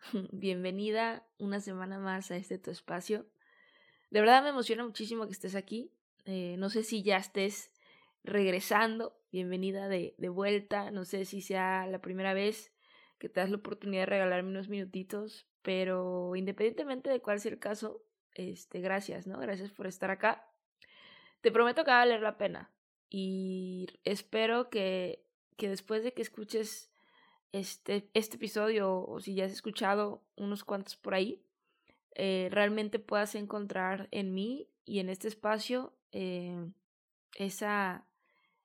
Bienvenida una semana más a este tu espacio. De verdad me emociona muchísimo que estés aquí. Eh, no sé si ya estés regresando. Bienvenida de, de vuelta. No sé si sea la primera vez que te das la oportunidad de regalarme unos minutitos, pero independientemente de cuál sea el caso, este, gracias, ¿no? Gracias por estar acá. Te prometo que va a valer la pena y espero que, que después de que escuches este, este episodio o si ya has escuchado unos cuantos por ahí, eh, realmente puedas encontrar en mí y en este espacio eh, esa,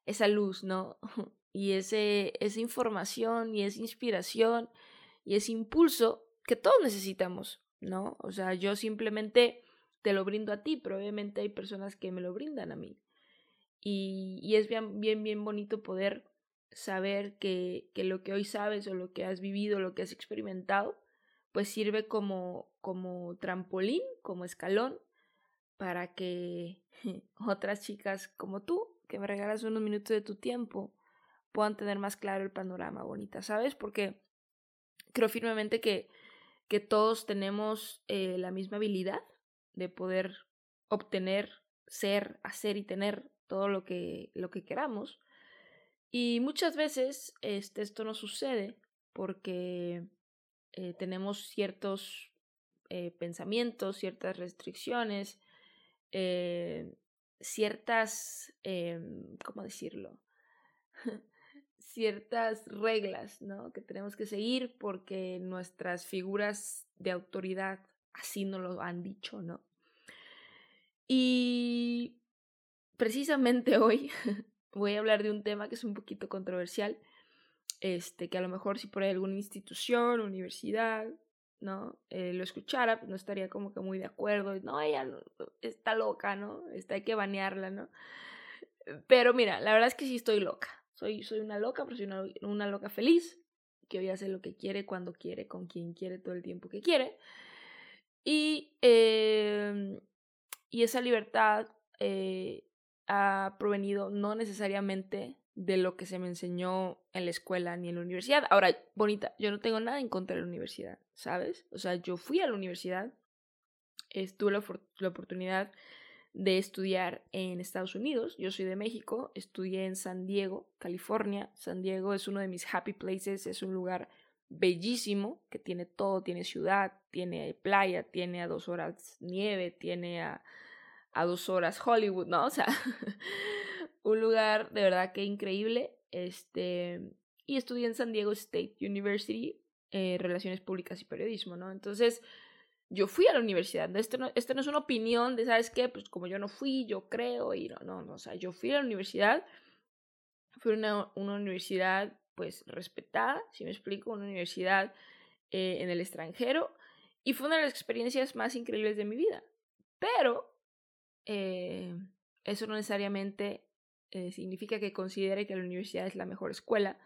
esa luz, ¿no? y ese, esa información y esa inspiración y ese impulso que todos necesitamos, ¿no? O sea, yo simplemente te lo brindo a ti, pero obviamente hay personas que me lo brindan a mí. Y, y es bien, bien, bien bonito poder saber que, que, lo que hoy sabes o lo que has vivido, lo que has experimentado, pues sirve como, como trampolín, como escalón, para que otras chicas como tú, que me regalas unos minutos de tu tiempo, puedan tener más claro el panorama bonita, ¿sabes? Porque creo firmemente que, que todos tenemos eh, la misma habilidad de poder obtener, ser, hacer y tener todo lo que, lo que queramos. Y muchas veces este, esto no sucede porque eh, tenemos ciertos eh, pensamientos, ciertas restricciones, eh, ciertas, ¿cómo decirlo? ciertas reglas, ¿no? Que tenemos que seguir porque nuestras figuras de autoridad así nos lo han dicho, ¿no? Y precisamente hoy voy a hablar de un tema que es un poquito controversial, este, que a lo mejor si por ahí alguna institución, universidad, ¿no? Eh, lo escuchara, pues no estaría como que muy de acuerdo, no, ella está loca, ¿no? Está, hay que banearla, ¿no? Pero mira, la verdad es que sí estoy loca, soy, soy una loca, pero soy una, loca feliz, que hoy hace lo que quiere, cuando quiere, con quien quiere, todo el tiempo que quiere. Y, eh, y esa libertad eh, ha provenido no necesariamente de lo que se me enseñó en la escuela ni en la universidad. Ahora, bonita, yo no tengo nada en contra de la universidad, ¿sabes? O sea, yo fui a la universidad, tuve la, la oportunidad de estudiar en Estados Unidos. Yo soy de México, estudié en San Diego, California. San Diego es uno de mis happy places, es un lugar bellísimo que tiene todo, tiene ciudad, tiene playa, tiene a dos horas nieve, tiene a, a dos horas Hollywood, ¿no? O sea, un lugar de verdad que increíble. Este, y estudié en San Diego State University, eh, Relaciones Públicas y Periodismo, ¿no? Entonces, yo fui a la universidad. Esto no, esto no es una opinión de, ¿sabes qué? Pues como yo no fui, yo creo, y no, no, no, o sea, yo fui a la universidad, fue una, una universidad, pues, respetada, si me explico, una universidad eh, en el extranjero, y fue una de las experiencias más increíbles de mi vida. Pero eh, eso no necesariamente eh, significa que considere que la universidad es la mejor escuela.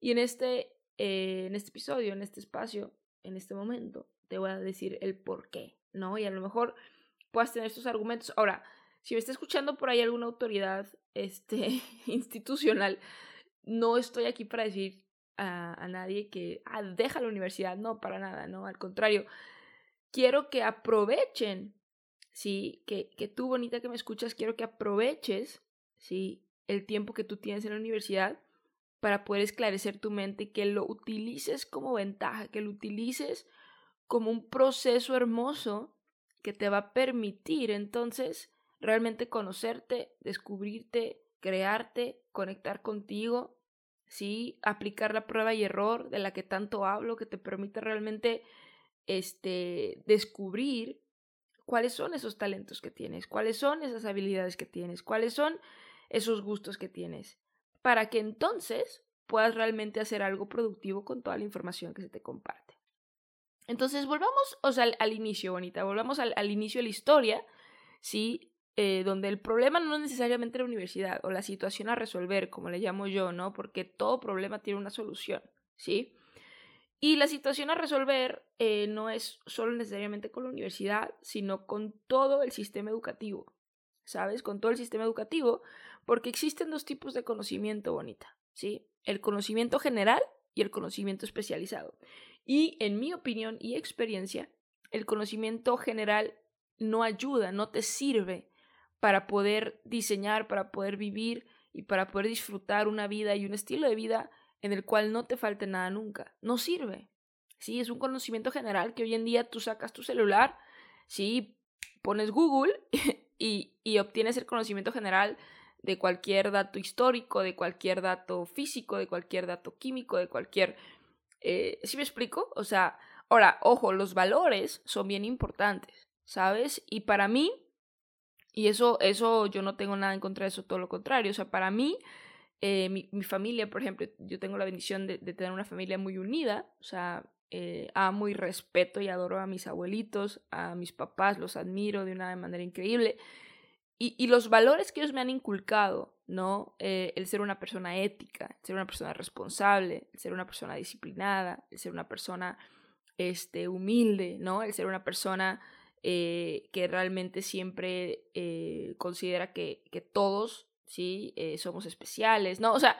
Y en este, eh, en este episodio, en este espacio, en este momento, te voy a decir el por qué, ¿no? Y a lo mejor puedas tener estos argumentos. Ahora, si me está escuchando por ahí alguna autoridad este, institucional, no estoy aquí para decir a, nadie que ah, deja la universidad, no, para nada, no, al contrario, quiero que aprovechen ¿sí? Que, que tú, bonita que me escuchas, quiero que aproveches, ¿sí? El tiempo que tú tienes en la universidad para poder esclarecer tu mente que lo utilices como ventaja, que lo utilices como un proceso hermoso que te va a permitir entonces realmente conocerte, descubrirte, crearte conectar contigo, ¿sí? Aplicar la prueba y error de la que tanto hablo, que te permite realmente este, descubrir cuáles son esos talentos que tienes, cuáles son esas habilidades que tienes, cuáles son esos gustos que tienes, para que entonces puedas realmente hacer algo productivo con toda la información que se te comparte. Entonces, volvamos o sea, al, inicio, bonita, volvamos al, inicio de la historia, ¿sí? Eh, donde el problema no es necesariamente la universidad o la situación a resolver, como le llamo yo, ¿no? Porque todo problema tiene una solución, ¿sí? Y la situación a resolver eh, no es solo necesariamente con la universidad, sino con todo el sistema educativo, ¿sabes? Con todo el sistema educativo, porque existen dos tipos de conocimiento bonita, ¿sí? El conocimiento general y el conocimiento especializado. Y en mi opinión y experiencia, el conocimiento general no ayuda, no te sirve para poder diseñar, para poder vivir y para poder disfrutar una vida y un estilo de vida en el cual no te falte nada nunca. No sirve. Sí, es un conocimiento general que hoy en día tú sacas tu celular, sí, pones Google y, y obtienes el conocimiento general de cualquier dato histórico, de cualquier dato físico, de cualquier dato químico, de cualquier... Eh, ¿Sí me explico? O sea, ahora, ojo, los valores son bien importantes, ¿sabes? Y para mí, y eso, eso yo no tengo nada en contra de eso, todo lo contrario. O sea, para mí, eh, mi, mi, familia, por ejemplo, yo tengo la bendición de, de tener una familia muy unida. O sea, eh, amo y respeto y adoro a mis abuelitos, a mis papás, los admiro de una manera increíble. Y, y los valores que ellos me han inculcado, ¿no? Eh, el ser una persona ética, el ser una persona responsable, el ser una persona disciplinada, el ser una persona este, humilde, ¿no? El ser una persona que realmente siempre considera que, que, todos, ¿sí? Eh, somos especiales, ¿no? O sea,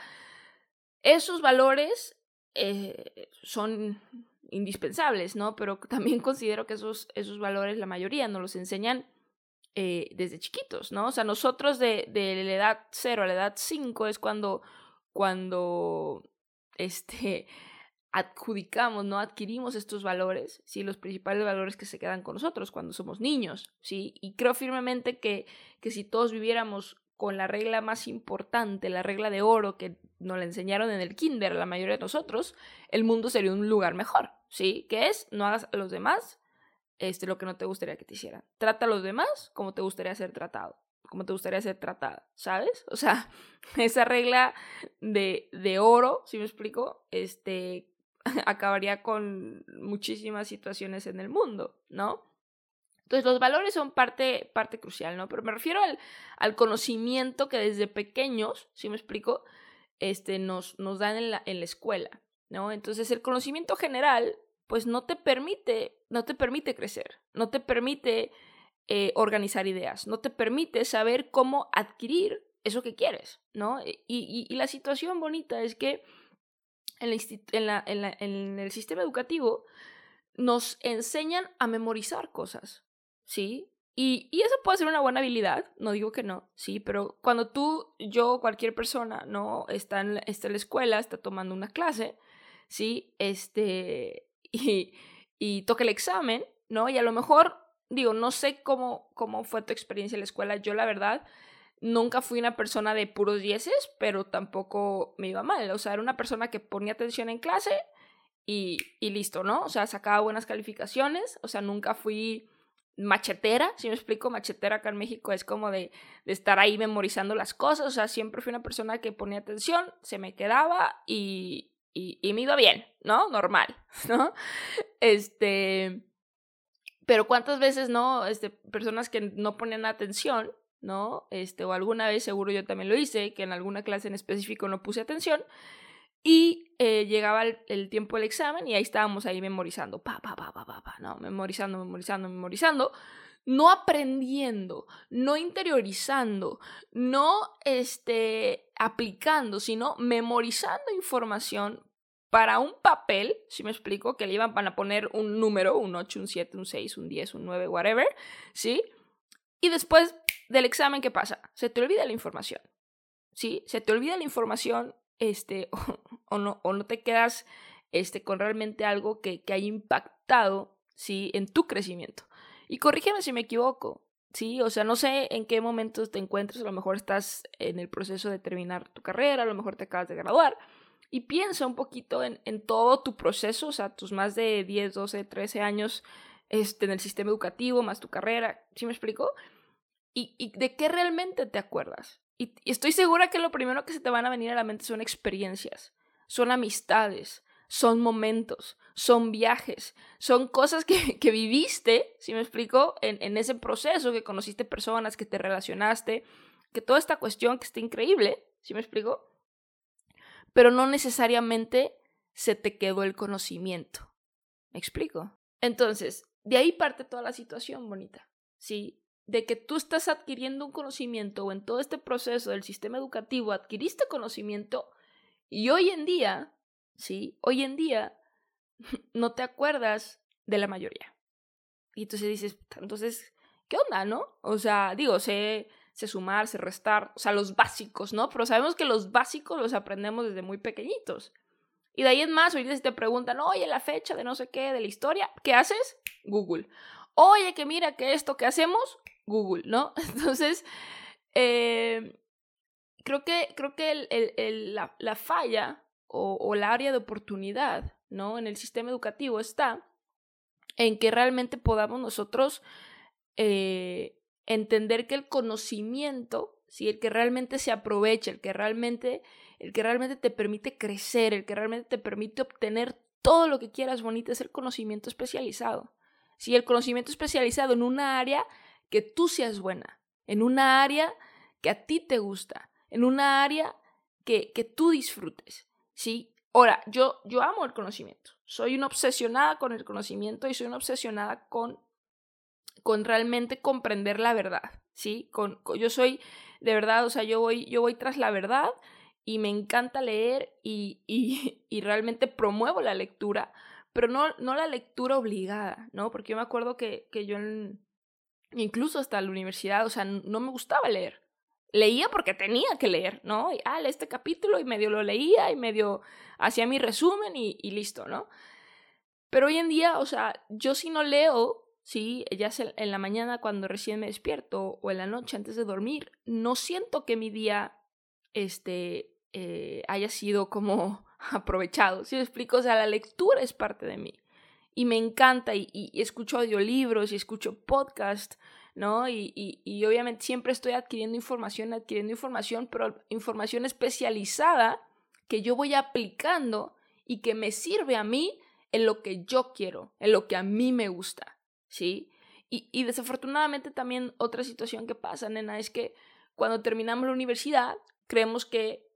esos valores eh, son indispensables, ¿no? Pero también considero que esos, esos valores la mayoría nos los enseñan eh, desde chiquitos, ¿no? O sea, nosotros de, de la edad 0 a la edad 5 es cuando, cuando, este, adjudicamos, no adquirimos estos valores, ¿sí? los principales valores que se quedan con nosotros cuando somos niños, ¿sí? y creo firmemente que, que si todos viviéramos con la regla más importante, la regla de oro que nos la enseñaron en el kinder la mayoría de nosotros, el mundo sería un lugar mejor, ¿sí? Que es, no hagas a los demás este, lo que no te gustaría que te hicieran. Trata a los demás como te gustaría ser tratado, como te gustaría ser tratada, ¿sabes? O sea, esa regla de, de oro, si me explico, este, acabaría con muchísimas situaciones en el mundo, ¿no? Entonces los valores son parte, parte crucial, ¿no? Pero me refiero al, al conocimiento que desde pequeños, si me explico, este, nos, nos dan en la, en la escuela, ¿no? Entonces el conocimiento general, pues no te permite, no te permite crecer, no te permite eh, organizar ideas, no te permite saber cómo adquirir eso que quieres, ¿no? Y, y, la situación bonita es que en, la, en, la, en, el sistema educativo nos enseñan a memorizar cosas, ¿sí? Y, y, eso puede ser una buena habilidad, no digo que no, sí, pero cuando tú, yo, cualquier persona, ¿no? Está en, está en la escuela, está tomando una clase, ¿sí? Este, y, y toca el examen, ¿no? Y a lo mejor, digo, no sé cómo, cómo fue tu experiencia en la escuela, yo la verdad nunca fui una persona de puros dieces, pero tampoco me iba mal. O sea, era una persona que ponía atención en clase y, y listo, ¿no? O sea, sacaba buenas calificaciones. O sea, nunca fui machetera, si me explico, machetera acá en México es como de, de, estar ahí memorizando las cosas, o sea, siempre fui una persona que ponía atención, se me quedaba y, y, y me iba bien, ¿no? Normal, ¿no? Este, pero cuántas veces, ¿no? Este, personas que no ponían atención ¿no? Este, o alguna vez seguro yo también lo hice, que en alguna clase en específico no puse atención. Y eh, llegaba el, tiempo del examen y ahí estábamos ahí memorizando, pa, pa, pa, pa, pa, pa, ¿no? Memorizando, memorizando, memorizando, no aprendiendo, no interiorizando, no este, aplicando, sino memorizando información para un papel, si me explico, que le iban a poner un número, un 8, un 7, un 6, un 10, un 9, whatever, ¿sí? Y después del examen, ¿qué pasa? Se te olvida la información. ¿Sí? Se te olvida la información este, o, no, o no te quedas este, con realmente algo que, que haya impactado ¿sí? en tu crecimiento. Y corrígeme si me equivoco. ¿sí? O sea, no sé en qué momento te encuentres, a lo mejor estás en el proceso de terminar tu carrera, a lo mejor te acabas de graduar, y piensa un poquito en, todo tu proceso, o sea, tus más de 10, 12, 13 años este, en el sistema educativo, más tu carrera, ¿sí me explico? Y, de qué realmente te acuerdas. Y estoy segura que lo primero que se te van a venir a la mente son experiencias, son amistades, son momentos, son viajes, son cosas que, que viviste, si me explico, en, en, ese proceso, que conociste personas, que te relacionaste, que toda esta cuestión que está increíble, si me explico, pero no necesariamente se te quedó el conocimiento. ¿Me explico? Entonces, de ahí parte toda la situación bonita, ¿sí? De que tú estás adquiriendo un conocimiento o en todo este proceso del sistema educativo adquiriste conocimiento y hoy en día ¿sí? Hoy en día no te acuerdas de la mayoría. Y entonces dices, entonces, ¿qué onda, no? O sea, digo, sé, sé sumar, sé restar, o sea, los básicos, ¿no? Pero sabemos que los básicos los aprendemos desde muy pequeñitos. Y de ahí en más, ahorita si te preguntan, oye, la fecha de no sé qué, de la historia, ¿qué haces? Google. Oye, que mira que esto que hacemos, Google, ¿no? Entonces, eh, creo que, creo que la, la falla o, el área de oportunidad, ¿no? En el sistema educativo está en que realmente podamos nosotros eh, entender que el conocimiento, ¿sí? el que realmente se aprovecha, el que realmente, el que realmente te permite crecer, el que realmente te permite obtener todo lo que quieras bonito, es el conocimiento especializado. ¿sí? El conocimiento especializado en una área que tú seas buena, en una área que a ti te gusta, en una área que, que tú disfrutes. ¿sí? Ahora, yo, yo amo el conocimiento. Soy una obsesionada con el conocimiento y soy una obsesionada con, con realmente comprender la verdad, ¿sí? Con, yo soy, de verdad, o sea, yo voy, yo voy tras la verdad y me encanta leer y, y, y realmente promuevo la lectura, pero no, no la lectura obligada, ¿no? Porque yo me acuerdo que, que yo, incluso hasta la universidad, o sea, no me gustaba leer leía porque tenía que leer, ¿no? Y, ah, este capítulo y medio lo leía y medio hacía mi resumen y, listo, ¿no? Pero hoy en día, o sea, yo si no leo, sí, ya sea en la mañana cuando recién me despierto o en la noche antes de dormir, no siento que mi día, este, eh, haya sido como aprovechado, ¿sí me explico? O sea, la lectura es parte de mí y me encanta y, escucho audiolibros y escucho podcasts ¿no? Y, y, obviamente siempre estoy adquiriendo información, adquiriendo información, pero información especializada que yo voy aplicando y que me sirve a mí en lo que yo quiero, en lo que a mí me gusta, ¿sí? Y desafortunadamente también otra situación que pasa, nena, es que cuando terminamos la universidad creemos que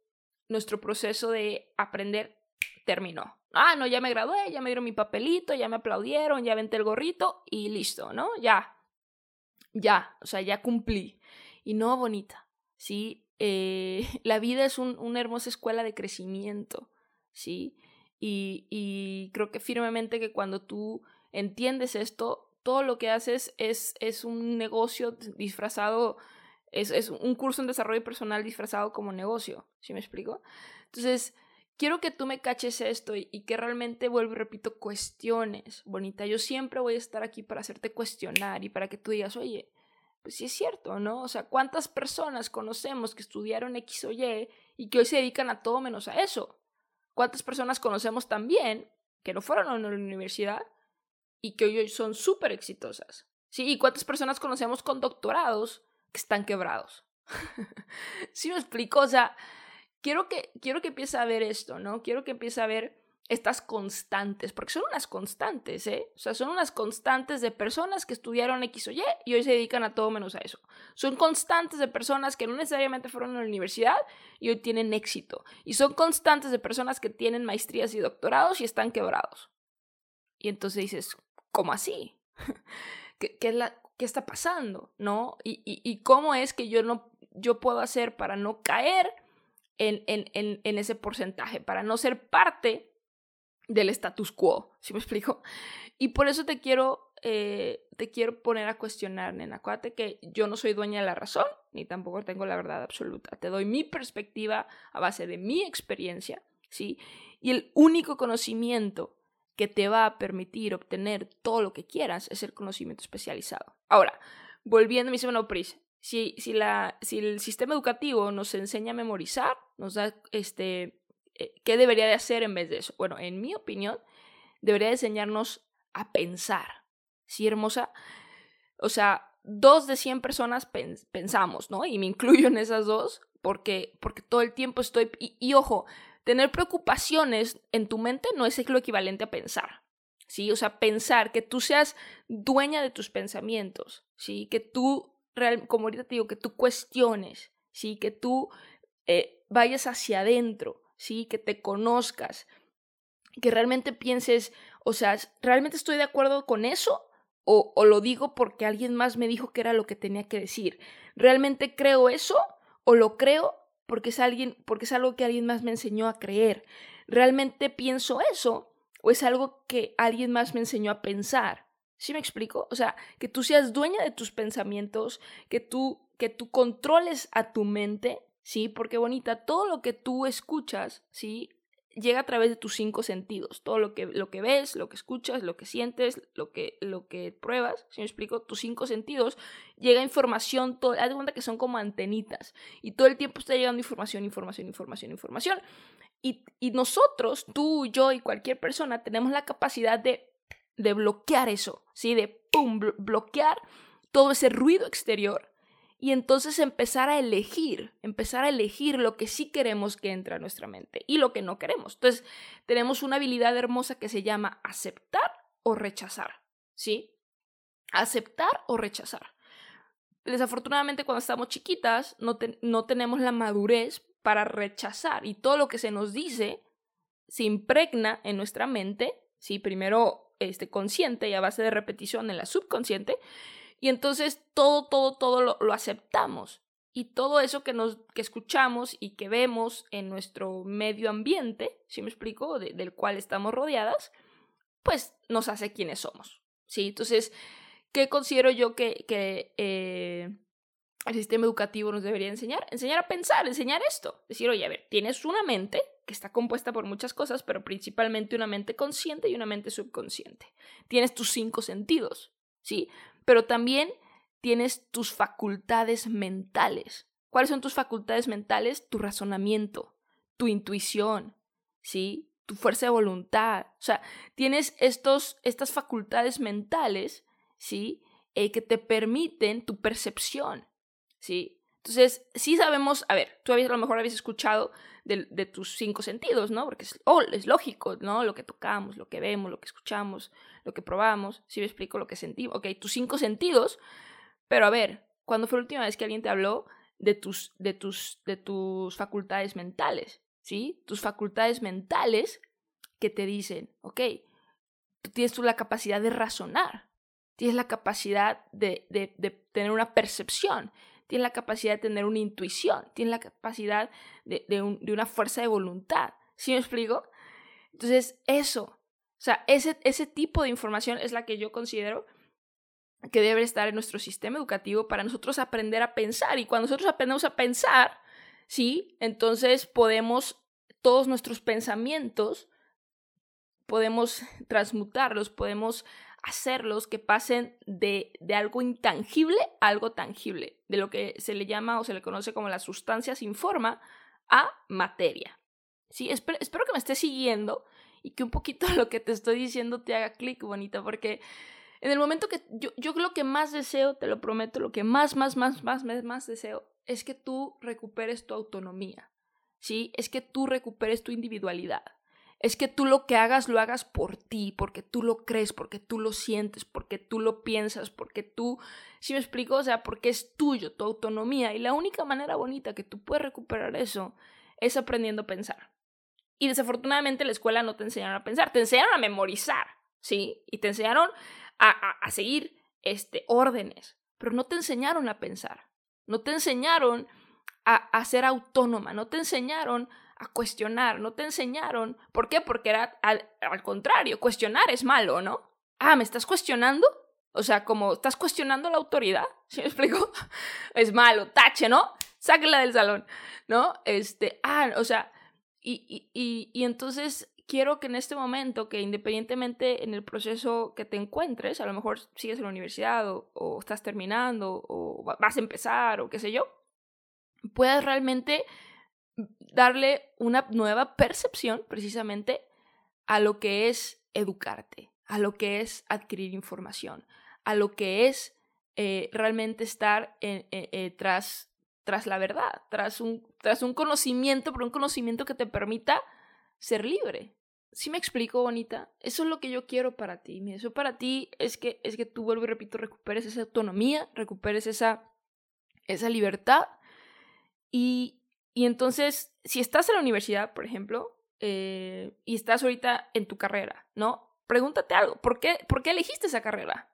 nuestro proceso de aprender terminó. Ah, no, ya me gradué, ya me dieron mi papelito, ya me aplaudieron, ya venté el gorrito y listo, ¿no? Ya, ya, o sea, ya cumplí. Y no, bonita, ¿sí? Eh, la vida es un, una hermosa escuela de crecimiento, ¿sí? Y, y, creo que firmemente que cuando tú entiendes esto, todo lo que haces es, es un negocio disfrazado, es, es un curso en desarrollo personal disfrazado como negocio, ¿sí me explico? Entonces, quiero que tú me caches esto y, que realmente, vuelvo y repito, cuestiones, bonita. Yo siempre voy a estar aquí para hacerte cuestionar y para que tú digas, oye, pues sí es cierto, ¿no? O sea, ¿cuántas personas conocemos que estudiaron X o Y y que hoy se dedican a todo menos a eso? ¿Cuántas personas conocemos también que no fueron a la universidad y que hoy son súper exitosas? ¿Sí? ¿Y cuántas personas conocemos con doctorados que están quebrados? ¿Sí me explico? O sea, quiero que, quiero que empiece a ver esto, ¿no? Quiero que empiece a ver estas constantes, porque son unas constantes, ¿eh? O sea, son unas constantes de personas que estudiaron X o Y y hoy se dedican a todo menos a eso. Son constantes de personas que no necesariamente fueron a la universidad y hoy tienen éxito. Y son constantes de personas que tienen maestrías y doctorados y están quebrados. Y entonces dices, ¿cómo así? ¿Qué, qué, la, qué está pasando? ¿No? Y, y, y, cómo es que yo no yo puedo hacer para no caer en, ese porcentaje, para no ser parte del status quo, ¿sí me explico? Y por eso te quiero, eh, te quiero poner a cuestionar, nena. Acuérdate que yo no soy dueña de la razón, ni tampoco tengo la verdad absoluta. Te doy mi perspectiva a base de mi experiencia, ¿sí? Y el único conocimiento que te va a permitir obtener todo lo que quieras es el conocimiento especializado. Ahora, volviendo, me dice, bueno, Pris, si, si, la, si el sistema educativo nos enseña a memorizar, nos da, este, eh, ¿qué debería de hacer en vez de eso? Bueno, en mi opinión, debería de enseñarnos a pensar. ¿Sí, hermosa? O sea, dos de 100 personas pensamos, ¿no? Y me incluyo en esas dos porque, porque todo el tiempo estoy... Y, ojo, tener preocupaciones en tu mente no es lo equivalente a pensar. ¿Sí? O sea, pensar, que tú seas dueña de tus pensamientos, ¿sí? Que tú, como ahorita te digo, que tú cuestiones, ¿sí? Que tú eh, vayas hacia adentro, ¿sí? Que te conozcas, que realmente pienses, o sea, ¿realmente estoy de acuerdo con eso? O, o, lo digo porque alguien más me dijo que era lo que tenía que decir. ¿Realmente creo eso? o lo creo porque es alguien, porque es algo que alguien más me enseñó a creer. ¿Realmente pienso eso? ¿O es algo que alguien más me enseñó a pensar? ¿Sí me explico? O sea, que tú seas dueña de tus pensamientos, que tú, que tú controles a tu mente, ¿sí? Porque bonita, todo lo que tú escuchas, ¿sí? llega a través de tus cinco sentidos. Todo lo que, lo que ves, lo que escuchas, lo que sientes, lo que, lo que pruebas, si me explico, tus cinco sentidos, llega información, todo, haz de cuenta que son como antenitas. Y todo el tiempo está llegando información, información, información, información. Y, y nosotros, tú, yo y cualquier persona, tenemos la capacidad de, de bloquear eso, ¿sí? De, pum, bloquear todo ese ruido exterior y entonces empezar a elegir, empezar a elegir lo que sí queremos que entre a nuestra mente y lo que no queremos. Entonces, tenemos una habilidad hermosa que se llama aceptar o rechazar, ¿sí? Aceptar o rechazar. Desafortunadamente, cuando estamos chiquitas, no, no tenemos la madurez para rechazar y todo lo que se nos dice se impregna en nuestra mente, ¿sí? Primero este, consciente y a base de repetición en la subconsciente, y entonces todo, todo, todo lo, aceptamos. Y todo eso que, nos, que escuchamos y que vemos en nuestro medio ambiente, si me explico, del cual estamos rodeadas, pues nos hace quienes somos. ¿sí? Entonces, ¿qué considero yo que, que eh, el sistema educativo nos debería enseñar? Enseñar a pensar, enseñar esto. Decir, oye, a ver, tienes una mente que está compuesta por muchas cosas, pero principalmente una mente consciente y una mente subconsciente. Tienes tus cinco sentidos, ¿sí? pero también tienes tus facultades mentales. ¿Cuáles son tus facultades mentales? Tu razonamiento, tu intuición, ¿sí? Tu fuerza de voluntad. O sea, tienes estos, estas facultades mentales, ¿sí? Eh, que te permiten tu percepción, ¿sí? Entonces, sí sabemos, a ver, tú a lo mejor habías escuchado de, tus cinco sentidos, ¿no? Porque es, lógico, ¿no? Lo que tocamos, lo que vemos, lo que escuchamos, lo que probamos, si me explico lo que sentimos, ok, tus cinco sentidos, pero a ver, ¿cuándo fue la última vez que alguien te habló de tus, de tus, de tus facultades mentales? ¿Sí? Tus facultades mentales que te dicen, ok, tú tienes tú la capacidad de razonar, tienes la capacidad de, de, de tener una percepción, tiene la capacidad de tener una intuición, tiene la capacidad de, de, una fuerza de voluntad. ¿Sí me explico? Entonces, eso, o sea, ese, ese tipo de información es la que yo considero que debe estar en nuestro sistema educativo para nosotros aprender a pensar. Y cuando nosotros aprendemos a pensar, ¿sí? Entonces podemos, todos nuestros pensamientos, podemos transmutarlos, podemos hacerlos que pasen de, de, algo intangible a algo tangible, de lo que se le llama o se le conoce como la sustancia sin forma a materia. Sí, espero, espero que me estés siguiendo y que un poquito lo que te estoy diciendo te haga clic, bonita, porque en el momento que yo, yo lo que más deseo, te lo prometo, lo que más, más, más, más, más, más deseo es que tú recuperes tu autonomía, ¿sí? Es que tú recuperes tu individualidad es que tú lo que hagas lo hagas por ti, porque tú lo crees, porque tú lo sientes, porque tú lo piensas, porque tú, si me explico, o sea, porque es tuyo, tu autonomía. Y la única manera bonita que tú puedes recuperar eso es aprendiendo a pensar. Y desafortunadamente la escuela no te enseñaron a pensar, te enseñaron a memorizar, ¿sí? Y te enseñaron a, a seguir este, órdenes, pero no te enseñaron a pensar, no te enseñaron a, a ser autónoma, no te enseñaron a cuestionar, no te enseñaron. ¿Por qué? Porque era al, contrario, cuestionar es malo, ¿no? Ah, ¿me estás cuestionando? O sea, como estás cuestionando la autoridad, ¿sí me explico? es malo, tache, ¿no? Sáquela del salón, ¿no? Este, ah, o sea, y, y, y, y entonces, quiero que en este momento, que independientemente en el proceso que te encuentres, a lo mejor sigues en la universidad o, o estás terminando o vas a empezar o qué sé yo, puedas realmente darle una nueva percepción precisamente a lo que es educarte, a lo que es adquirir información, a lo que es eh, realmente estar eh, tras, tras la verdad, tras un, tras un conocimiento, pero un conocimiento que te permita ser libre. ¿Sí me explico, bonita? Eso es lo que yo quiero para ti. Eso para ti es que, es que tú, vuelvo y repito, recuperes esa autonomía, recuperes esa, esa libertad. Y, y entonces, si estás en la universidad, por ejemplo, eh, y estás ahorita en tu carrera, ¿no? Pregúntate algo, ¿por qué, ¿por qué elegiste esa carrera?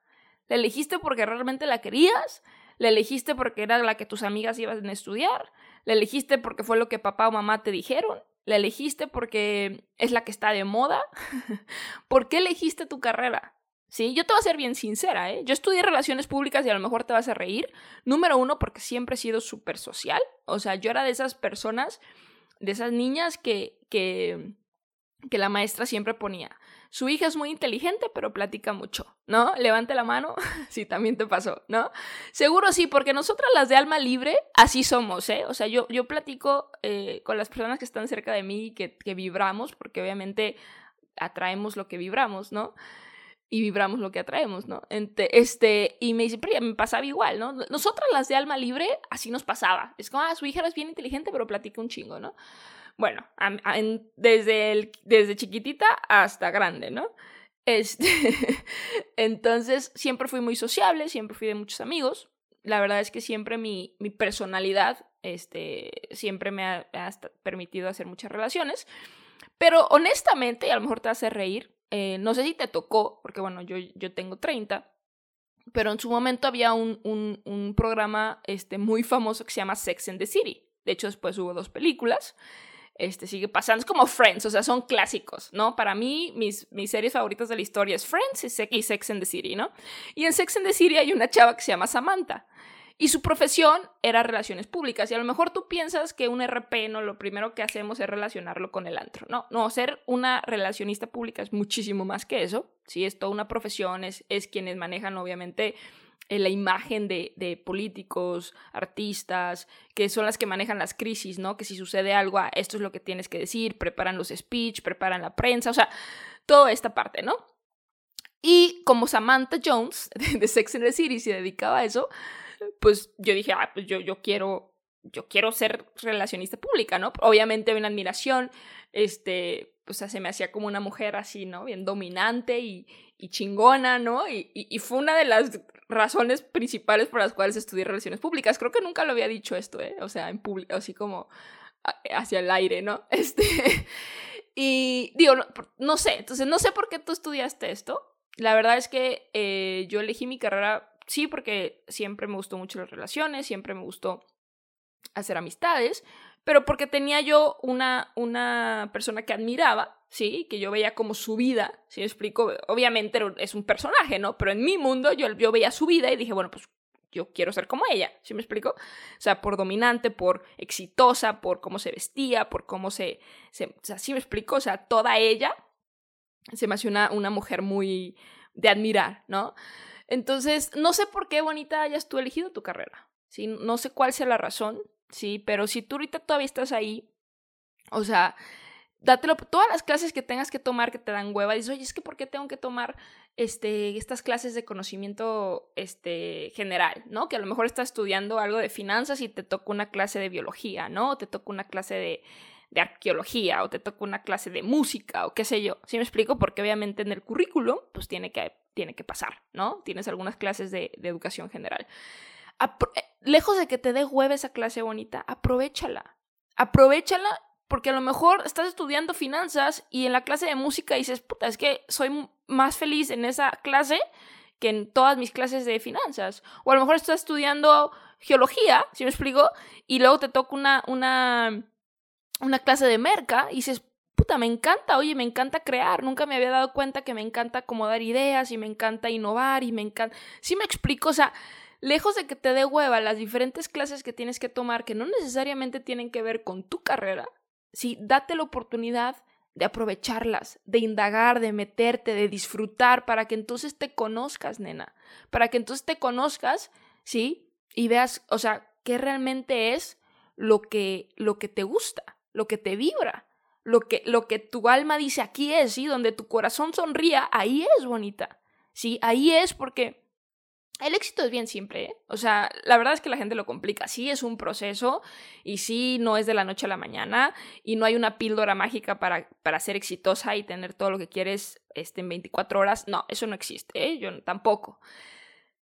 ¿La elegiste porque realmente la querías? ¿La elegiste porque era la que tus amigas iban a estudiar? ¿La elegiste porque fue lo que papá o mamá te dijeron? ¿La elegiste porque es la que está de moda? ¿Por qué elegiste tu carrera? Sí, yo te voy a ser bien sincera, ¿eh? Yo estudié relaciones públicas y a lo mejor te vas a reír. Número uno, porque siempre he sido súper social. O sea, yo era de esas personas, de esas niñas que, que, que la maestra siempre ponía. Su hija es muy inteligente, pero platica mucho, ¿no? Levante la mano si también te pasó, ¿no? Seguro sí, porque nosotras las de alma libre, así somos, ¿eh? O sea, yo, yo platico eh, con las personas que están cerca de mí y que, que vibramos, porque obviamente atraemos lo que vibramos, ¿no? Y vibramos lo que atraemos, ¿no? Este, y me dice, pero ya me pasaba igual, ¿no? Nosotras las de alma libre, así nos pasaba. Es como, ah, su hija es bien inteligente, pero platica un chingo, ¿no? Bueno, desde, el, desde chiquitita hasta grande, ¿no? Este, entonces, siempre fui muy sociable, siempre fui de muchos amigos. La verdad es que siempre mi, mi personalidad este, siempre me ha, permitido hacer muchas relaciones. Pero honestamente, y a lo mejor te hace reír, eh, no sé si te tocó, porque bueno, yo, yo tengo 30, pero en su momento había un, un, un programa este, muy famoso que se llama Sex and the City. De hecho, después hubo dos películas este, sigue pasando. Es como Friends, o sea, son clásicos, ¿no? Para mí, mis, mis series favoritas de la historia es Friends y Sex and the City, ¿no? Y en Sex and the City hay una chava que se llama Samantha. Y su profesión era relaciones públicas. Y a lo mejor tú piensas que un RP, ¿no? Lo primero que hacemos es relacionarlo con el antro. No, no, ser una relacionista pública es muchísimo más que eso. Sí, es toda una profesión, es, es quienes manejan, obviamente, eh, la imagen de, de, políticos, artistas, que son las que manejan las crisis, ¿no? Que si sucede algo, ah, esto es lo que tienes que decir, preparan los speech, preparan la prensa, o sea, toda esta parte, ¿no? Y como Samantha Jones de Sex and the City se dedicaba a eso, pues yo dije, ah, pues yo, yo quiero yo quiero ser relacionista pública, ¿no? Obviamente una admiración, este, pues se me hacía como una mujer así, ¿no? Bien dominante y, chingona, ¿no? Y, fue una de las razones principales por las cuales estudié relaciones públicas. Creo que nunca lo había dicho esto, ¿eh? O sea, en público, así como hacia el aire, ¿no? Este, y digo, no, sé, entonces no sé por qué tú estudiaste esto. La verdad es que eh, yo elegí mi carrera, sí, porque siempre me gustó mucho las relaciones, siempre me gustó hacer amistades, pero porque tenía yo una, una persona que admiraba, ¿sí? Que yo veía como su vida, ¿sí me explico? Obviamente es un personaje, ¿no? Pero en mi mundo yo, yo veía su vida y dije, bueno, pues yo quiero ser como ella, ¿sí me explico? O sea, por dominante, por exitosa, por cómo se vestía, por cómo se... se ¿sí me explico? O sea, toda ella se me hace una, una mujer muy de admirar, ¿no? Entonces, no sé por qué, bonita, hayas tú elegido tu carrera, ¿sí? No sé cuál sea la razón, ¿sí? Pero si tú ahorita todavía estás ahí, o sea, dátelo, todas las clases que tengas que tomar que te dan hueva, dices, oye, es que ¿por qué tengo que tomar este, estas clases de conocimiento este, general, ¿no? Que a lo mejor estás estudiando algo de finanzas y te toca una clase de biología, ¿no? O te toca una clase de, de arqueología, o te toca una clase de música, o qué sé yo. ¿Sí me explico? Porque obviamente en el currículum, pues tiene que, tiene que pasar, ¿no? Tienes algunas clases de, educación general. Eh, lejos de que te dé hueva esa clase bonita, aprovechala. Aprovechala porque a lo mejor estás estudiando finanzas y en la clase de música dices, puta, es que soy más feliz en esa clase que en todas mis clases de finanzas. O a lo mejor estás estudiando geología, si me explico, y luego te toca una, una, una clase de merca y dices, puta, me encanta, oye, me encanta crear, nunca me había dado cuenta que me encanta acomodar ideas y me encanta innovar y me encanta... Sí me explico, o sea, lejos de que te dé hueva las diferentes clases que tienes que tomar que no necesariamente tienen que ver con tu carrera, sí, date la oportunidad de aprovecharlas, de indagar, de meterte, de disfrutar, para que entonces te conozcas, nena, para que entonces te conozcas, ¿sí? Y veas, o sea, qué realmente es lo que, lo que te gusta, lo que te vibra, lo que, lo que tu alma dice aquí es, ¿sí? Donde tu corazón sonría, ahí es bonita, ¿sí? Ahí es porque el éxito es bien simple, ¿eh? O sea, la verdad es que la gente lo complica. Sí es un proceso y sí no es de la noche a la mañana y no hay una píldora mágica para, para ser exitosa y tener todo lo que quieres este, en 24 horas. No, eso no existe, ¿eh? Yo tampoco.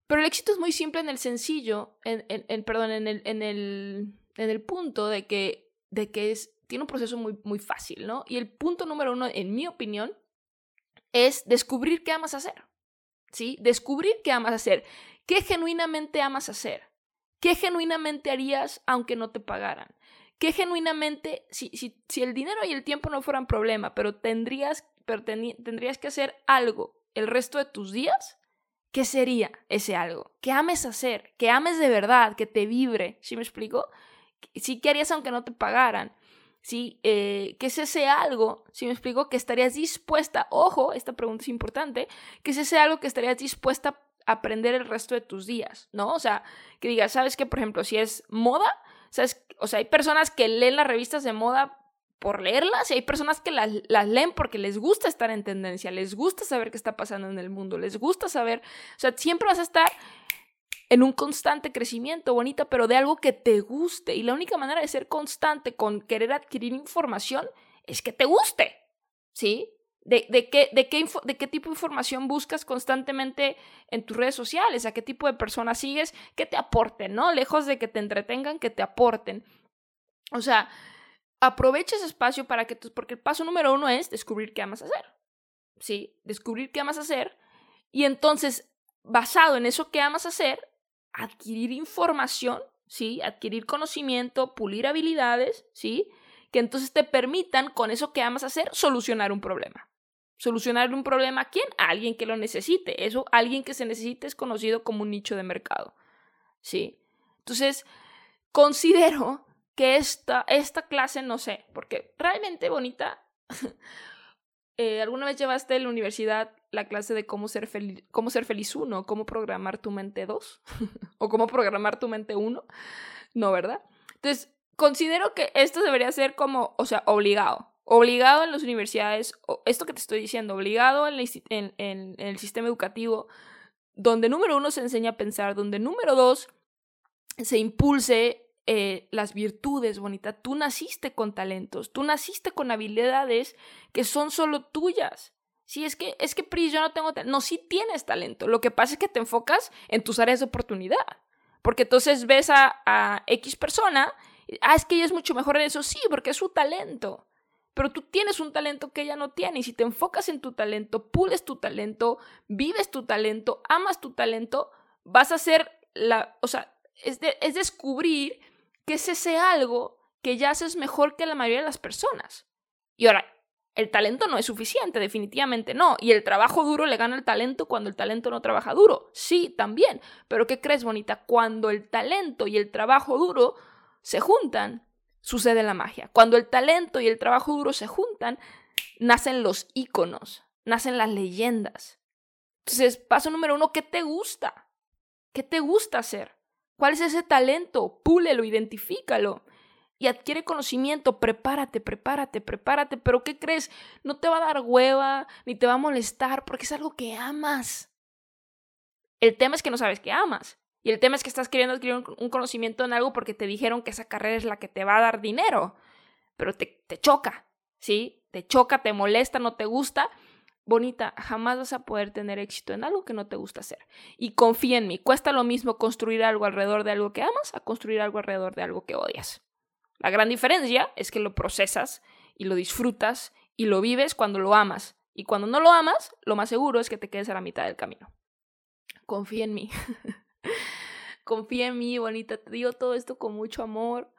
Pero el éxito es muy simple en el sencillo, en, perdón, en el, en, el, en el punto de que, de que es, tiene un proceso muy, muy fácil, ¿no? Y el punto número uno, en mi opinión, es descubrir qué amas hacer. ¿sí? Descubrir qué amas hacer, qué genuinamente amas hacer, qué genuinamente harías aunque no te pagaran, qué genuinamente, si, si, si el dinero y el tiempo no fueran problema, pero tendrías, tendrías que hacer algo el resto de tus días, ¿qué sería ese algo? Que ames hacer, que ames de verdad, que te vibre, ¿sí me explico? Sí, ¿qué harías aunque no te pagaran? ¿Sí? Eh, ¿Qué es ese algo? Si me explico, que estarías dispuesta, ojo, esta pregunta es importante, que es ese algo que estarías dispuesta a aprender el resto de tus días, ¿no? O sea, que digas, ¿sabes qué? Por ejemplo, si es moda, ¿sabes? O sea, hay personas que leen las revistas de moda por leerlas y hay personas que las, las, leen porque les gusta estar en tendencia, les gusta saber qué está pasando en el mundo, les gusta saber, o sea, siempre vas a estar en un constante crecimiento, bonita, pero de algo que te guste. Y la única manera de ser constante con querer adquirir información es que te guste, ¿sí? De, de, qué, de, qué, de qué tipo de información buscas constantemente en tus redes sociales, a qué tipo de personas sigues, que te aporten, ¿no? Lejos de que te entretengan, que te aporten. O sea, aprovecha ese espacio para que, porque el paso número uno es descubrir qué amas hacer, ¿sí? Descubrir qué amas hacer y entonces, basado en eso que amas hacer, adquirir información, ¿sí? Adquirir conocimiento, pulir habilidades, ¿sí? Que entonces te permitan, con eso que amas hacer, solucionar un problema. Solucionar un problema a quién? A alguien que lo necesite. Eso, alguien que se necesite es conocido como un nicho de mercado, ¿sí? Entonces, considero que esta, esta clase, no sé, porque realmente bonita, eh, ¿alguna vez llevaste la universidad la clase de cómo ser, feliz, cómo ser feliz uno, cómo programar tu mente dos o cómo programar tu mente uno. No, ¿verdad? Entonces, considero que esto debería ser como, o sea, obligado. Obligado en las universidades, esto que te estoy diciendo, obligado en, el sistema educativo, donde número uno se enseña a pensar, donde número dos se impulse eh, las virtudes, bonita. Tú naciste con talentos, tú naciste con habilidades que son solo tuyas. Sí, es que, es que Pris, yo no tengo talento. No, sí tienes talento. Lo que pasa es que te enfocas en tus áreas de oportunidad. Porque entonces ves a, a X persona, ah, es que ella es mucho mejor en eso. Sí, porque es su talento. Pero tú tienes un talento que ella no tiene. Y si te enfocas en tu talento, pules tu talento, vives tu talento, amas tu talento, vas a ser la. O sea, es, es descubrir que es ese algo que ya haces mejor que la mayoría de las personas. Y ahora, el talento no es suficiente, definitivamente no. Y el trabajo duro le gana el talento cuando el talento no trabaja duro. Sí, también. Pero ¿qué crees, bonita? Cuando el talento y el trabajo duro se juntan, sucede la magia. Cuando el talento y el trabajo duro se juntan, nacen los íconos, nacen las leyendas. Entonces, paso número uno, ¿qué te gusta? ¿Qué te gusta hacer? ¿Cuál es ese talento? Púlelo, identifícalo y adquiere conocimiento, prepárate, prepárate, prepárate, pero ¿qué crees? No te va a dar hueva, ni te va a molestar, porque es algo que amas. El tema es que no sabes que amas. Y el tema es que estás queriendo adquirir un conocimiento en algo porque te dijeron que esa carrera es la que te va a dar dinero, pero te, te choca, ¿sí? Te choca, te molesta, no te gusta. Bonita, jamás vas a poder tener éxito en algo que no te gusta hacer. Y confía en mí, cuesta lo mismo construir algo alrededor de algo que amas a construir algo alrededor de algo que odias. La gran diferencia es que lo procesas y lo disfrutas y lo vives cuando lo amas. Y cuando no lo amas, lo más seguro es que te quedes a la mitad del camino. Confía en mí. Confía en mí, bonita. Te digo todo esto con mucho amor.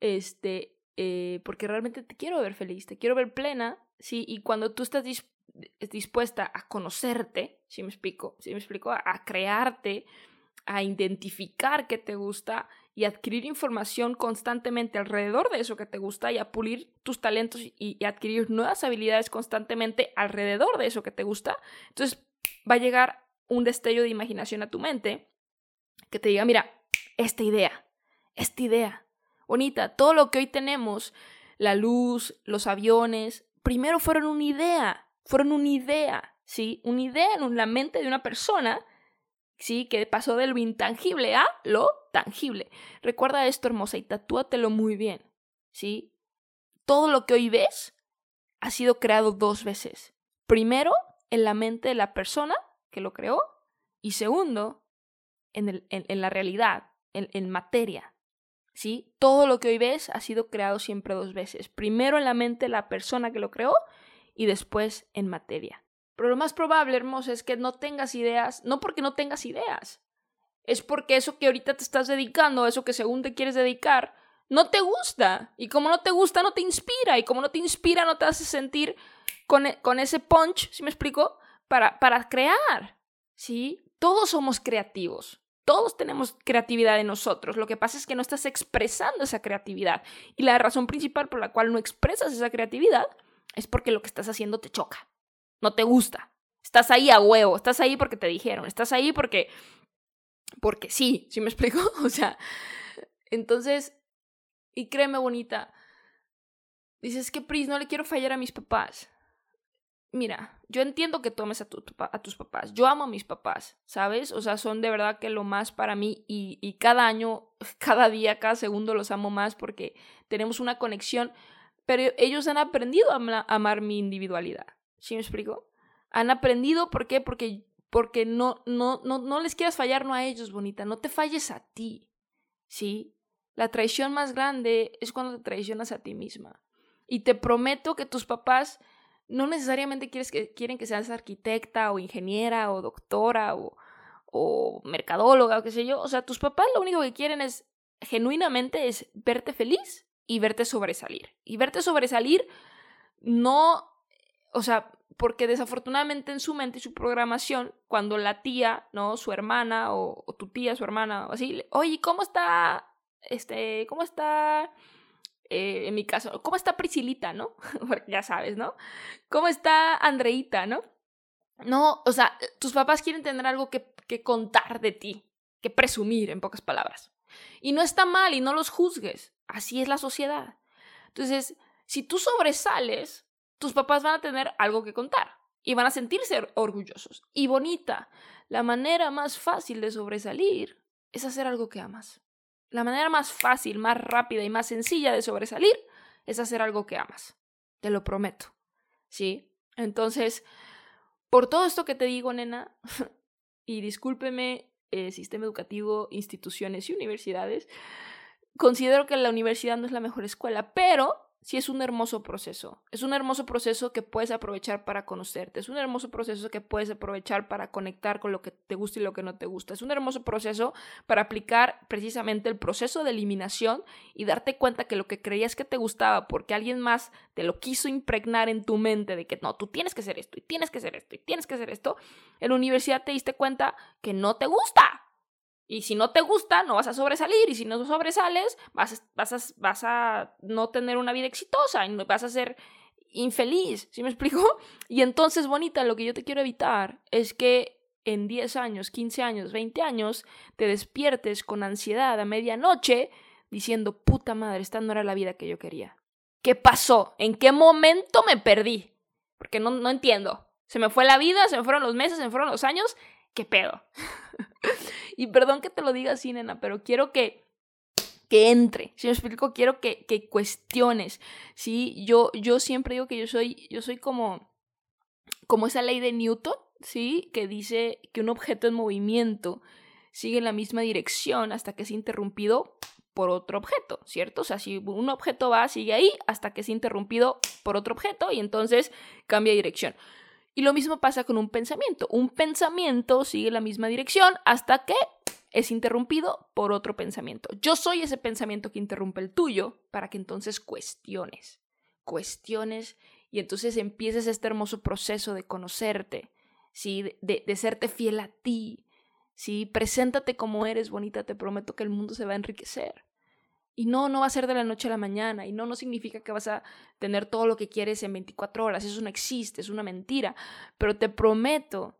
Este, eh, porque realmente te quiero ver feliz, te quiero ver plena, ¿sí? Y cuando tú estás dispuesta a conocerte, si me explico? si me explico? A, a crearte, a identificar qué te gusta y adquirir información constantemente alrededor de eso que te gusta y a pulir tus talentos y, adquirir nuevas habilidades constantemente alrededor de eso que te gusta, entonces va a llegar un destello de imaginación a tu mente que te diga, mira, esta idea, esta idea, bonita, todo lo que hoy tenemos, la luz, los aviones, primero fueron una idea, fueron una idea, ¿sí? Una idea en la mente de una persona, ¿sí? Que pasó de lo intangible a lo tangible. Recuerda esto, hermosa, y tatúatelo muy bien, ¿sí? Todo lo que hoy ves ha sido creado dos veces. Primero, en la mente de la persona que lo creó, y segundo, en, el, en, la realidad, en, en materia, ¿sí? Todo lo que hoy ves ha sido creado siempre dos veces. Primero en la mente de la persona que lo creó y después en materia. Pero lo más probable, hermosa, es que no tengas ideas, no porque no tengas ideas, es porque eso que ahorita te estás dedicando, eso que según te quieres dedicar, no te gusta. Y como no te gusta, no te inspira. Y como no te inspira, no te hace sentir con, e, con ese punch, ¿sí me explico? Para, para crear. ¿Sí? Todos somos creativos. Todos tenemos creatividad en nosotros. Lo que pasa es que no estás expresando esa creatividad. Y la razón principal por la cual no expresas esa creatividad es porque lo que estás haciendo te choca. No te gusta. Estás ahí a huevo. Estás ahí porque te dijeron. Estás ahí porque porque sí, ¿sí me explico? O sea, entonces, y créeme bonita, dices que Pris, no le quiero fallar a mis papás. Mira, yo entiendo que tomes a, a, tus papás. Yo amo a mis papás, ¿sabes? O sea, son de verdad que lo más para mí y, y cada año, cada día, cada segundo los amo más porque tenemos una conexión. Pero ellos han aprendido a amar mi individualidad. ¿Sí me explico? Han aprendido, ¿por qué? Porque porque no, no, no, no les quieras fallar no a ellos, bonita, no te falles a ti, ¿sí? La traición más grande es cuando te traicionas a ti misma. Y te prometo que tus papás no necesariamente quieres que, quieren que seas arquitecta o ingeniera o doctora o, o mercadóloga o qué sé yo. O sea, tus papás lo único que quieren es, genuinamente, es verte feliz y verte sobresalir. Y verte sobresalir no, o sea, porque desafortunadamente en su mente y su programación, cuando la tía, ¿no? Su hermana o, tu tía, su hermana, o así, oye, ¿cómo está, este, cómo está, eh, en mi caso, cómo está Priscilita, ¿no? ya sabes, ¿no? ¿Cómo está Andreita, ¿no? No, o sea, tus papás quieren tener algo que, que contar de ti, que presumir, en pocas palabras. Y no está mal y no los juzgues, así es la sociedad. Entonces, si tú sobresales, tus papás van a tener algo que contar y van a sentirse orgullosos. Y bonita, la manera más fácil de sobresalir es hacer algo que amas. La manera más fácil, más rápida y más sencilla de sobresalir es hacer algo que amas. Te lo prometo. ¿Sí? Entonces, por todo esto que te digo, nena, y discúlpeme, eh, sistema educativo, instituciones y universidades, considero que la universidad no es la mejor escuela, pero sí es un hermoso proceso. Es un hermoso proceso que puedes aprovechar para conocerte. Es un hermoso proceso que puedes aprovechar para conectar con lo que te gusta y lo que no te gusta. Es un hermoso proceso para aplicar precisamente el proceso de eliminación y darte cuenta que lo que creías que te gustaba porque alguien más te lo quiso impregnar en tu mente de que no, tú tienes que hacer esto y tienes que hacer esto y tienes que hacer esto, en la universidad te diste cuenta que no te gusta. Y si no te gusta, no vas a sobresalir. Y si no sobresales, vas a, vas a, vas a no tener una vida exitosa y vas a ser infeliz. ¿Sí me explico? Y entonces, bonita, lo que yo te quiero evitar es que en 10 años, 15 años, 20 años, te despiertes con ansiedad a medianoche diciendo, puta madre, esta no era la vida que yo quería. ¿Qué pasó? ¿En qué momento me perdí? Porque no, no entiendo. Se me fue la vida, se me fueron los meses, se me fueron los años. ¿Qué pedo? y perdón que te lo diga así, nena, pero quiero que que entre, si me explico, quiero que, que cuestiones, ¿sí? Yo, yo siempre digo que yo soy, yo soy como, como esa ley de Newton, ¿sí? Que dice que un objeto en movimiento sigue en la misma dirección hasta que es interrumpido por otro objeto, ¿cierto? O sea, si un objeto va, sigue ahí hasta que es interrumpido por otro objeto y entonces cambia dirección. Y lo mismo pasa con un pensamiento. Un pensamiento sigue la misma dirección hasta que es interrumpido por otro pensamiento. Yo soy ese pensamiento que interrumpe el tuyo para que entonces cuestiones, cuestiones y entonces empieces este hermoso proceso de conocerte, ¿sí? de, serte fiel a ti, ¿sí? Preséntate como eres, bonita, te prometo que el mundo se va a enriquecer. Y no, no va a ser de la noche a la mañana. Y no, no significa que vas a tener todo lo que quieres en 24 horas. Eso no existe, es una mentira. Pero te prometo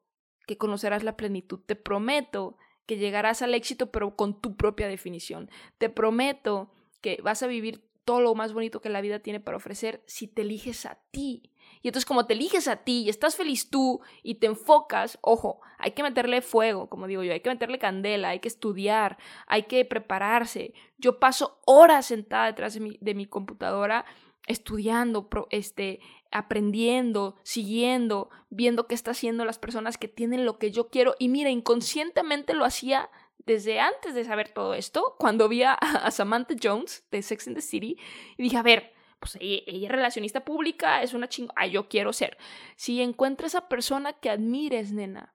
que conocerás la plenitud. Te prometo que llegarás al éxito, pero con tu propia definición. Te prometo que vas a vivir todo lo más bonito que la vida tiene para ofrecer si te eliges a ti. Y entonces como te eliges a ti y estás feliz tú y te enfocas, ojo, hay que meterle fuego, como digo yo, hay que meterle candela, hay que estudiar, hay que prepararse. Yo paso horas sentada detrás de mi, de mi computadora estudiando, este, aprendiendo, siguiendo, viendo qué está haciendo las personas que tienen lo que yo quiero. Y mira, inconscientemente lo hacía desde antes de saber todo esto, cuando vi a, Samantha Jones de Sex and the City, y dije, a ver, pues ella, es relacionista pública, es una chingada, yo quiero ser. Si encuentras a esa persona que admires, nena,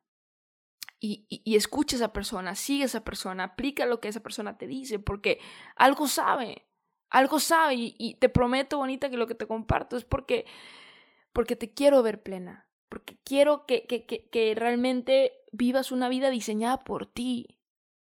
y, y, escucha a esa persona, sigue a esa persona, aplica lo que esa persona te dice, porque algo sabe, algo sabe, y, te prometo, bonita, que lo que te comparto es porque, porque te quiero ver plena, porque quiero que, que, que, que realmente vivas una vida diseñada por ti,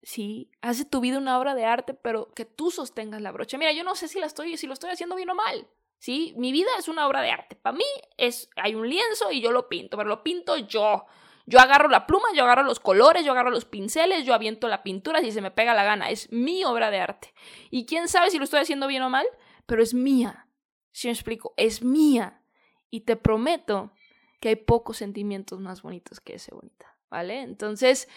¿sí? Haz de tu vida una obra de arte, pero que tú sostengas la brocha. Mira, yo no sé si la estoy, si lo estoy haciendo bien o mal, ¿sí? Mi vida es una obra de arte. Para mí es, hay un lienzo y yo lo pinto, pero lo pinto yo. Yo agarro la pluma, yo agarro los colores, yo agarro los pinceles, yo aviento la pintura si se me pega la gana. Es mi obra de arte. Y quién sabe si lo estoy haciendo bien o mal, pero es mía. Si me explico, es mía. Y te prometo que hay pocos sentimientos más bonitos que ese bonita, ¿vale? Entonces,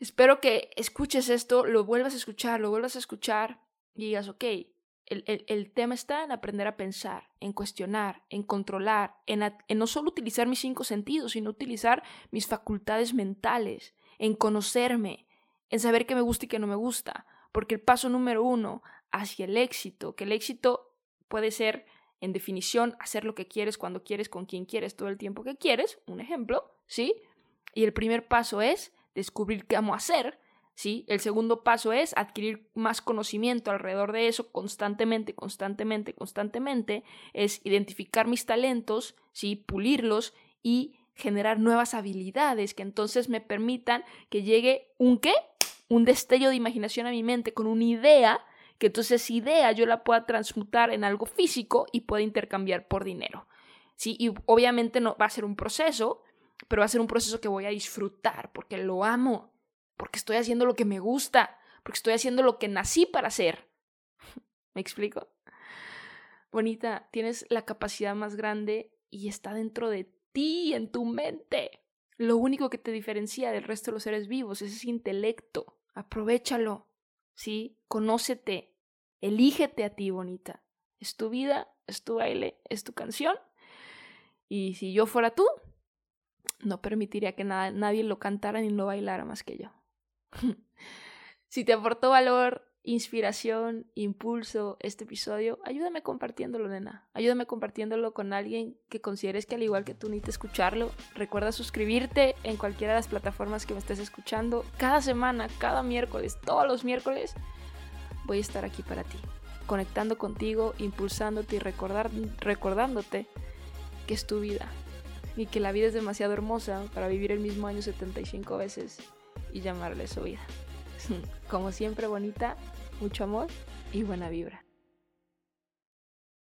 Espero que escuches esto, lo vuelvas a escuchar, lo vuelvas a escuchar y digas, ok, el, tema está en aprender a pensar, en cuestionar, en controlar, en, en, no solo utilizar mis cinco sentidos, sino utilizar mis facultades mentales, en conocerme, en saber qué me gusta y qué no me gusta. Porque el paso número uno hacia el éxito, que el éxito puede ser, en definición, hacer lo que quieres, cuando quieres, con quien quieres, todo el tiempo que quieres, un ejemplo, ¿sí? Y el primer paso es descubrir qué amo hacer, ¿sí? El segundo paso es adquirir más conocimiento alrededor de eso constantemente, constantemente, constantemente, es identificar mis talentos, ¿sí? Pulirlos y generar nuevas habilidades que entonces me permitan que llegue un qué? Un destello de imaginación a mi mente con una idea que entonces esa idea yo la pueda transmutar en algo físico y pueda intercambiar por dinero. Sí, y obviamente no va a ser un proceso, pero va a ser un proceso que voy a disfrutar porque lo amo, porque estoy haciendo lo que me gusta, porque estoy haciendo lo que nací para hacer. ¿Me explico? Bonita, tienes la capacidad más grande y está dentro de ti, en tu mente. Lo único que te diferencia del resto de los seres vivos es ese intelecto. Aprovechalo, ¿sí? Conócete, elígete a ti, bonita. Es tu vida, es tu baile, es tu canción. Y si yo fuera tú, no permitiría que nada, nadie lo cantara ni lo bailara más que yo. si te aportó valor, inspiración, impulso este episodio, ayúdame compartiéndolo, nena. Ayúdame compartiéndolo con alguien que consideres que al igual que tú necesitas escucharlo. Recuerda suscribirte en cualquiera de las plataformas que me estés escuchando. Cada semana, cada miércoles, todos los miércoles, voy a estar aquí para ti. Conectando contigo, impulsándote y recordar, recordándote que es tu vida y que la vida es demasiado hermosa para vivir el mismo año 75 veces y llamarle su vida. Como siempre, bonita, mucho amor y buena vibra.